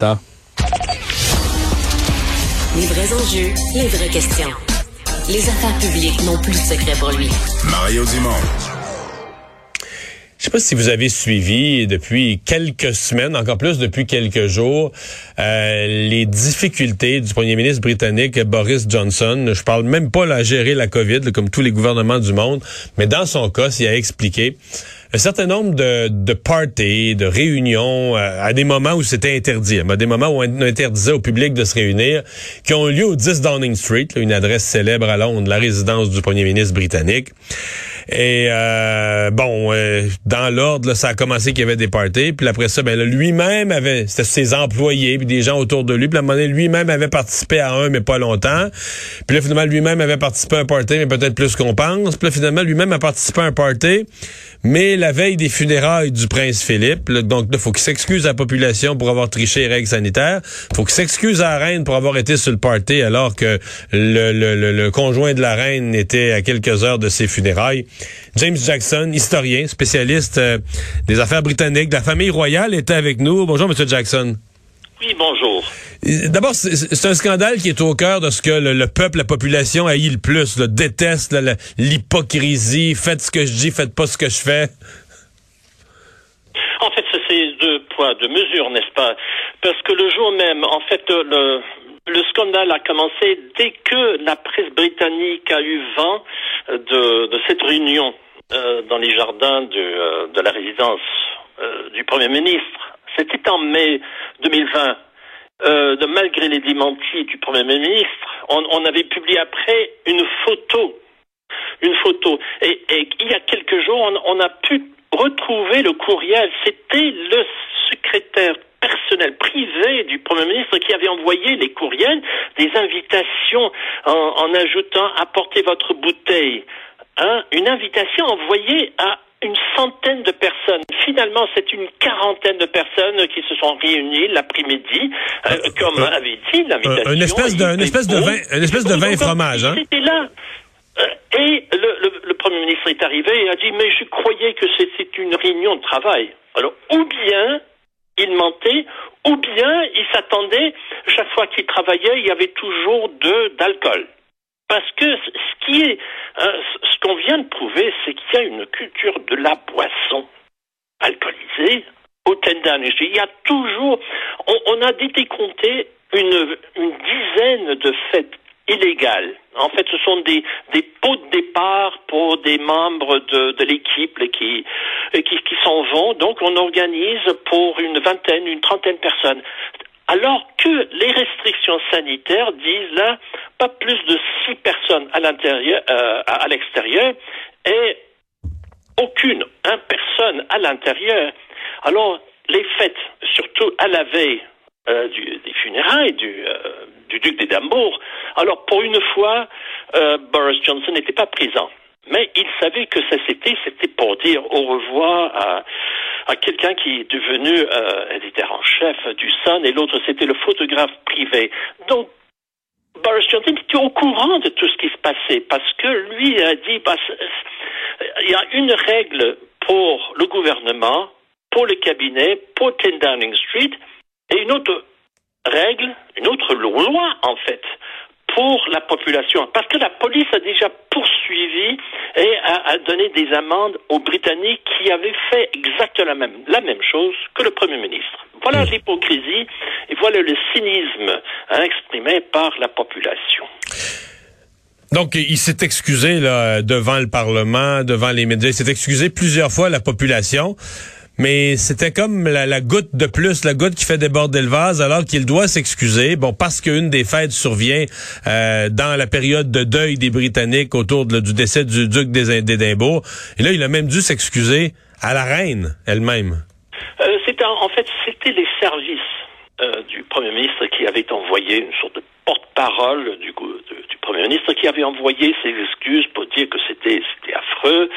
Les vrais enjeux, les vraies questions. Les affaires publiques n'ont plus de secret pour lui. Mario Dumont. Je sais pas si vous avez suivi depuis quelques semaines, encore plus depuis quelques jours, euh, les difficultés du premier ministre britannique Boris Johnson. Je parle même pas à gérer la COVID, comme tous les gouvernements du monde, mais dans son cas, s'il a expliqué un certain nombre de, de parties, de réunions, euh, à des moments où c'était interdit, à des moments où on interdisait au public de se réunir, qui ont lieu au 10 Downing Street, une adresse célèbre à Londres, la résidence du premier ministre britannique. Et euh, bon, euh, dans l'ordre, ça a commencé qu'il y avait des parties, puis après ça, ben lui-même avait, c'était ses employés, puis des gens autour de lui, puis à un moment donné, lui-même avait participé à un, mais pas longtemps. Puis là, finalement, lui-même avait participé à un party, mais peut-être plus qu'on pense. Puis là, finalement, lui-même a participé à un party, mais la veille des funérailles du prince Philippe. donc, il faut qu'il s'excuse à la population pour avoir triché les règles sanitaires. faut qu'il s'excuse à la reine pour avoir été sur le party alors que le, conjoint de la reine était à quelques heures de ses funérailles. James Jackson, historien, spécialiste euh, des affaires britanniques de la famille royale, était avec nous. Bonjour, Monsieur Jackson. Oui, bonjour. D'abord, c'est un scandale qui est au cœur de ce que le, peuple, la population haït le plus, le déteste l'hypocrisie. Faites ce que je dis, faites pas ce que je fais. En fait, c'est deux poids, deux mesures, n'est-ce pas? Parce que le jour même, en fait, le, le scandale a commencé dès que la presse britannique a eu vent de, cette réunion euh, dans les jardins de, euh, de la résidence euh, du Premier ministre. C'était en mai 2020. de, malgré les démentis du Premier ministre, on, avait publié après une photo. Une photo. Et, il y a quelques jours, on, on a pu retrouver le courriel. C'était le secrétaire personnel privé du Premier ministre qui avait envoyé les courriels, des invitations en, ajoutant apportez votre bouteille. Hein, une invitation envoyée à une centaine de personnes. Finalement, c'est une quarantaine de personnes qui se sont réunies l'après-midi, euh, comme avait dit l'invitation. une espèce de, une espèce de vin, une espèce de vin et fromage, hein? Là. Euh, et le, le, Premier ministre est arrivé et a dit, mais je croyais que c'était une réunion de travail. Alors, ou bien il mentait, ou bien il s'attendait, chaque fois qu'il travaillait, il y avait toujours de d'alcool. Parce que ce qui est, hein, ce qu'on vient de prouver, c'est qu'il y a une culture de la boisson alcoolisée au Tendan. Il y a toujours, on, a décompté une, dizaine de fêtes illégales. En fait, ce sont des, pots de départ pour des membres de, l'équipe qui, qui, qui s'en vont. Donc, on organise pour une vingtaine, une trentaine de personnes. Alors que les restrictions sanitaires disent là pas plus de six personnes à l'intérieur, euh, à, l'extérieur et aucune, un personne à l'intérieur. Alors les fêtes, surtout à la veille euh, du, des funérailles du, euh, du duc d'Édimbourg. Alors pour une fois, Boris Johnson n'était pas présent. Mais il savait que ça c'était, c'était pour dire au revoir à, à quelqu'un qui est devenu euh, éditeur en chef du Sun et l'autre c'était le photographe privé. Donc Boris Johnson était au courant de tout ce qui se passait parce que lui a dit bah, il y a une règle pour le gouvernement, pour le cabinet, pour 10 Downing Street et une autre règle, une autre loi en fait pour la population. Parce que la police a déjà poursuivi et a, donné des amendes aux Britanniques qui avaient fait exactement la même, la même chose que le Premier ministre. Voilà l'hypocrisie et voilà le cynisme hein, exprimé par la population. Donc, il s'est excusé là, devant le Parlement, devant les médias. Il s'est excusé plusieurs fois à la population mais c'était comme la, goutte de plus, la goutte qui fait déborder le vase, alors qu'il doit s'excuser. Bon, parce qu'une des fêtes survient euh, dans la période de deuil des Britanniques autour du décès du duc d'Édimbourg. Et là, il a même dû s'excuser à la reine elle-même. Euh, c'était en fait, c'était les services euh, du Premier ministre qui avaient envoyé une sorte de porte-parole du, du Premier ministre qui avait envoyé ses excuses pour dire que c'était affreux.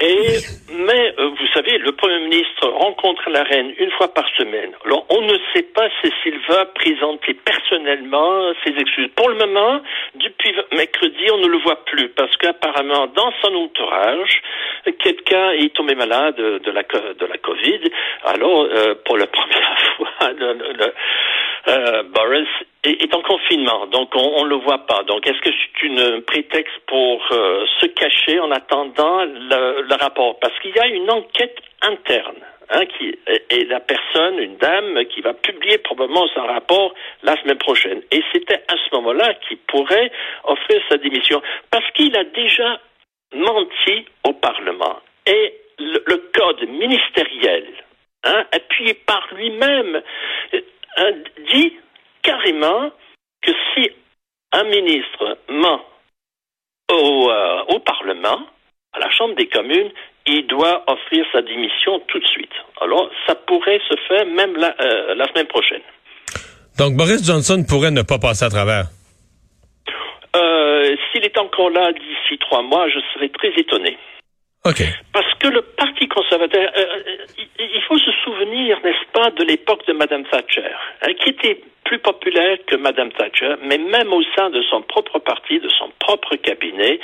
Et mais euh, vous savez, le Premier ministre rencontre la reine une fois par semaine. Alors on ne sait pas si s'il va présenter personnellement ses excuses. Pour le moment, depuis mercredi, on ne le voit plus parce qu'apparemment dans son entourage, quelqu'un est tombé malade de la de la Covid. Alors euh, pour la première fois, euh, Boris est, en confinement, donc on ne le voit pas. Donc est-ce que c'est une prétexte pour euh, se cacher en attendant le, rapport? Parce qu'il y a une enquête interne. Hein, qui est la personne, une dame, qui va publier probablement son rapport la semaine prochaine. Et c'était à ce moment-là qu'il pourrait offrir sa démission, parce qu'il a déjà menti au Parlement. Et le, le code ministériel, hein, appuyé par lui-même, euh, dit carrément que si un ministre ment au, euh, au Parlement, à la Chambre des communes, il doit offrir sa démission tout de suite. Alors, ça pourrait se faire même la, euh, la semaine prochaine. Donc, Boris Johnson pourrait ne pas passer à travers. Euh, S'il est encore là d'ici trois mois, je serais très étonné. Parce que le Parti conservateur, euh, euh il faut se souvenir, n'est-ce pas, de l'époque de Mme Thatcher, hein, qui était plus populaire que Mme Thatcher, mais même au sein de son propre parti, de son propre cabinet,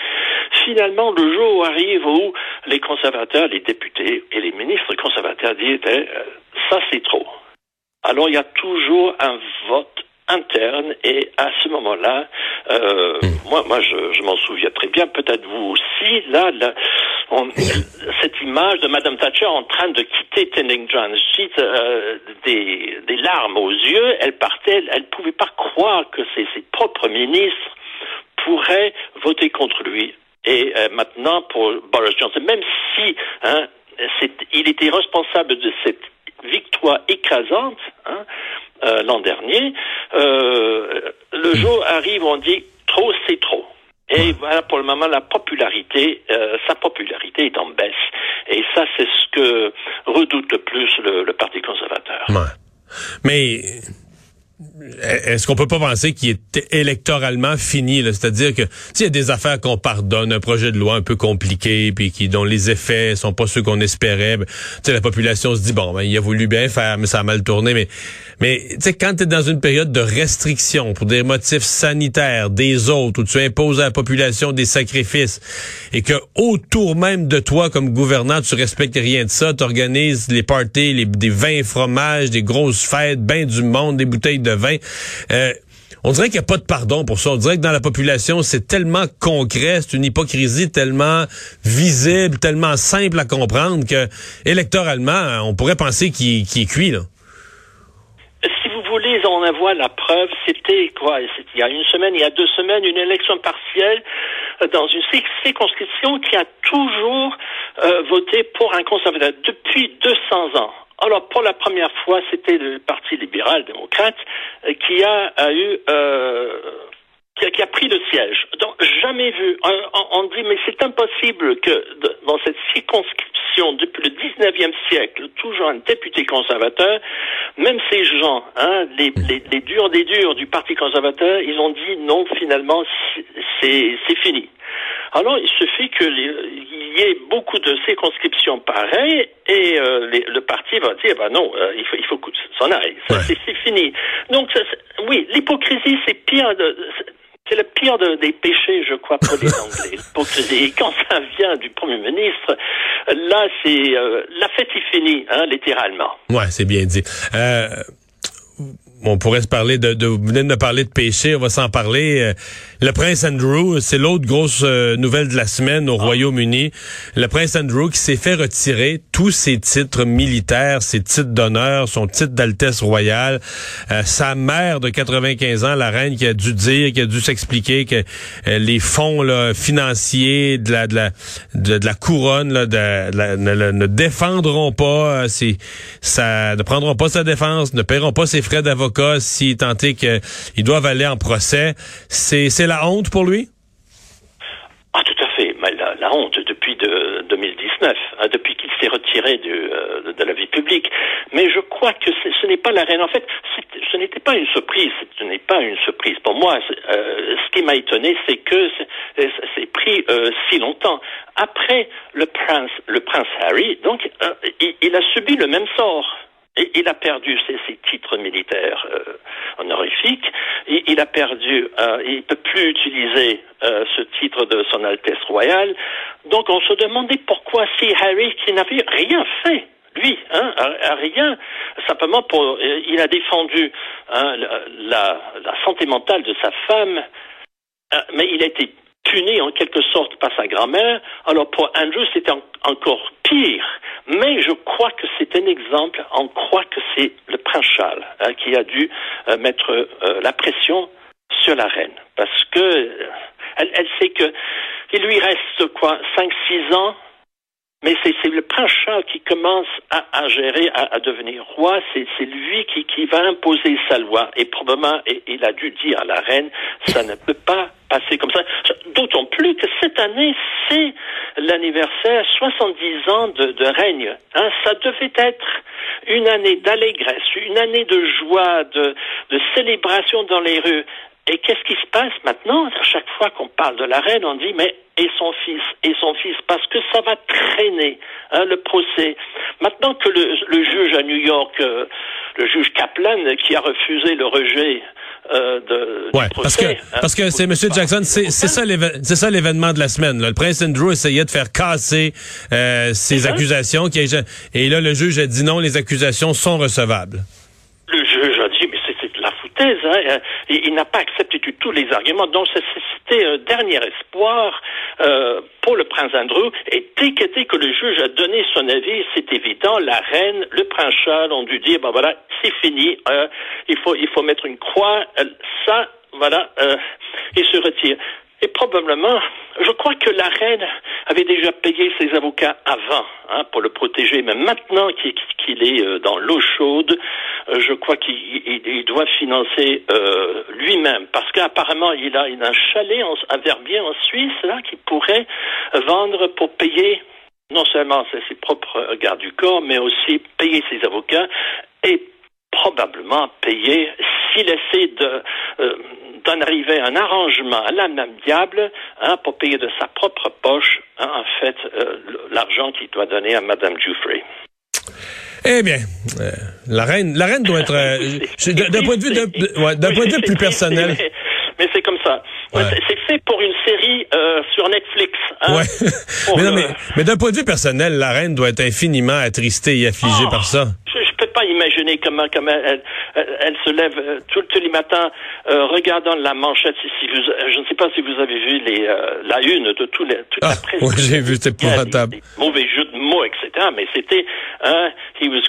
finalement, le jour arrive où les conservateurs, les députés et les ministres conservateurs disent eh, ça c'est trop. Alors il y a toujours un vote interne et à ce moment-là, euh, hmm. moi, moi, je, je m'en souviens très bien. Peut-être vous aussi. Là, là cette image de Madame Thatcher en train de quitter John Street, euh, des, des larmes aux yeux. Elle partait. Elle, ne pouvait pas croire que ses, ses propres ministres pourraient voter contre lui. Et euh, maintenant, pour Boris Johnson, même si hein, il était responsable de cette victoire écrasante, hein, euh, l'an dernier, euh, le jour arrive où on dit trop, c'est trop. Et voilà, pour le moment, la popularité, euh, sa popularité est en baisse. Et ça, c'est ce que redoute le plus le, Parti conservateur. Mais est-ce qu'on peut pas penser qu'il est électoralement fini C'est-à-dire que s'il y a des affaires qu'on pardonne, un projet de loi un peu compliqué, puis qui dont les effets sont pas ceux qu'on espérait, ben, la population se dit bon, ben, il a voulu bien faire, mais ça a mal tourné. Mais mais tu sais, quand tu es dans une période de restriction pour des motifs sanitaires des autres, où tu imposes à la population des sacrifices, et que autour même de toi, comme gouvernant, tu respectes rien de ça, tu organises les parties, les, des vins fromages, des grosses fêtes, ben du monde, des bouteilles de vin. Euh, on dirait qu'il n'y a pas de pardon pour ça. On dirait que dans la population, c'est tellement concret, c'est une hypocrisie tellement visible, tellement simple à comprendre que électoralement, on pourrait penser qu'il est cuit. Là. Si vous voulez en avoir la preuve, c'était quoi Il y a une semaine, il y a deux semaines, une élection partielle euh, dans une circonscription qui a toujours euh, voté pour un conservateur depuis 200 ans. Alors, pour la première fois, c'était le Parti libéral-démocrate euh, qui a, eu euh, qui, a, pris le siège. Donc, jamais vu. On, dit, mais c'est impossible que dans cette circonscription, depuis le 19e siècle, toujours un député conservateur, même ces gens, hein, les, les, les durs des durs du Parti conservateur, ils ont dit non, finalement, c'est fini. Alors, il suffit qu'il y ait beaucoup de circonscriptions pareilles et euh, le parti va dire, bah non, euh, il faut, il faut que s'en aille. C'est fini. Donc, oui, l'hypocrisie, c'est pire de... C'est le pire des péchés, je crois, pour les Anglais. Et quand ça vient du Premier ministre, là, c'est euh, la fête est finie, hein, littéralement. Ouais, c'est bien dit. On pourrait se parler de, de, vous venez de me parler de péché, on va s'en parler. Le prince Andrew, c'est l'autre grosse euh, nouvelle de la semaine au ah. Royaume-Uni. Le prince Andrew qui s'est fait retirer tous ses titres militaires, ses titres d'honneur, son titre d'altesse royale. Euh, sa mère de 95 ans, la reine, qui a dû dire, qui a dû s'expliquer que euh, les fonds là, financiers de la de la de, la couronne là, de, ne, défendront pas, c'est ça ne prendront pas sa défense, ne paieront pas ses frais d'avocat si tant est qu'ils doivent aller en procès. C'est la honte pour lui? Ah, tout à fait. la, honte depuis de, 2019, hein, depuis qu'il s'est retiré euh, de, la vie publique. Mais je crois que ce n'est pas la reine. En fait, ce n'était pas une surprise. Ce n'est pas une surprise. Pour moi, euh, ce qui m'a étonné, c'est que c'est pris euh, si longtemps. Après le prince, le prince Harry, donc, il a subi le même sort. Il a perdu ses, titres militaires euh, honorifiques. Il, a perdu, euh, il peut plus utiliser euh, ce titre de son Altesse royale. Donc on se demandait pourquoi si Harry, qui n'avait rien fait, lui, hein, rien. Simplement pour, euh, il a défendu hein, la, la, santé mentale de sa femme, mais il a été puni en quelque sorte par sa grand-mère. Alors pour Andrew, c'était encore pire. Mais je crois que c'est un exemple. On croit que c'est le prince Charles hein, qui a dû euh, mettre la pression sur la reine, parce que elle, elle sait que il lui reste quoi, cinq, six ans mais c'est le Charles qui commence à, à gérer, à, à, devenir roi. C'est lui qui, qui, va imposer sa loi. Et probablement, il a dû dire à la reine, ça ne peut pas passer comme ça. D'autant plus que cette année, c'est l'anniversaire 70 ans de, de règne. Hein, ça devait être une année d'allégresse, une année de joie, de, de célébration dans les rues. Et qu'est-ce qui se passe maintenant? À chaque fois qu'on parle de la reine, on dit mais et son fils? Et son fils? Parce que ça va traîner hein, le procès. Maintenant que le, le juge à New York, euh, le juge Kaplan, qui a refusé le rejet euh, de, ouais, parce que hein, parce que c'est Monsieur Jackson, c'est ça c'est ça l'événement de la semaine. Là. Le prince Andrew essayait de faire casser euh, ces accusations, qui et là le juge a dit non, les accusations sont recevables. Le juge a dit Hein, euh, il, n'a pas accepté du tout les arguments. Donc c'était un dernier espoir euh, pour le prince Andrew. Et dès que, le juge a donné son avis, c'est évident, la reine, le prince Charles ont dû dire, ben voilà, c'est fini, euh, il faut il faut mettre une croix. ça, voilà, il se retire. Et probablement, je crois que la reine avait déjà payé ses avocats avant hein, pour le protéger, mais maintenant qu'il est euh, dans l'eau chaude, euh, je crois qu'il doit financer euh, lui-même, parce qu'apparemment il a, un chalet en, à Verbier en Suisse là qu'il pourrait vendre pour payer non seulement ses propres gardes du corps, mais aussi payer ses avocats et probablement payer s'il essaie de d'en arriver à un arrangement à l'âme diable hein, pour payer de sa propre poche, hein, en fait, euh, l'argent qu'il doit donner à Madame Jeffrey. Eh bien, euh, la reine, la reine doit être euh, d'un point de vue, d'un point de vue plus personnel. Mais, c'est comme ça. C'est fait pour une série sur Netflix. Hein, mais, non, mais, mais d'un point de vue personnel, la reine doit être infiniment attristée et affligée oh, par ça imaginer comment, comment elle, elle, se lève euh, tous les matins euh, regardant la manchette. Vous, je ne sais pas si vous avez vu les, euh, la une de tous les, toute ah, la presse. Oui, j'ai vu, c'était table. Mauvais jeu de mots, etc. Mais c'était, hein, he was,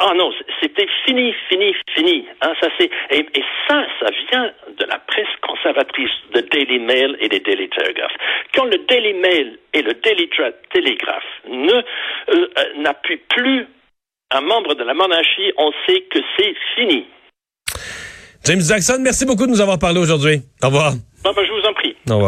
oh non, c'était fini, fini, fini. Hein, ça c'est, et, et, ça, ça vient de la presse conservatrice, de Daily Mail et des Daily Telegraph. Quand le Daily Mail et le Daily Telegraph ne n'appuient plus un membre de la monarchie, on sait que c'est fini. James Jackson, merci beaucoup de nous avoir parlé aujourd'hui. Au revoir. Ben, je vous en prie. Au revoir.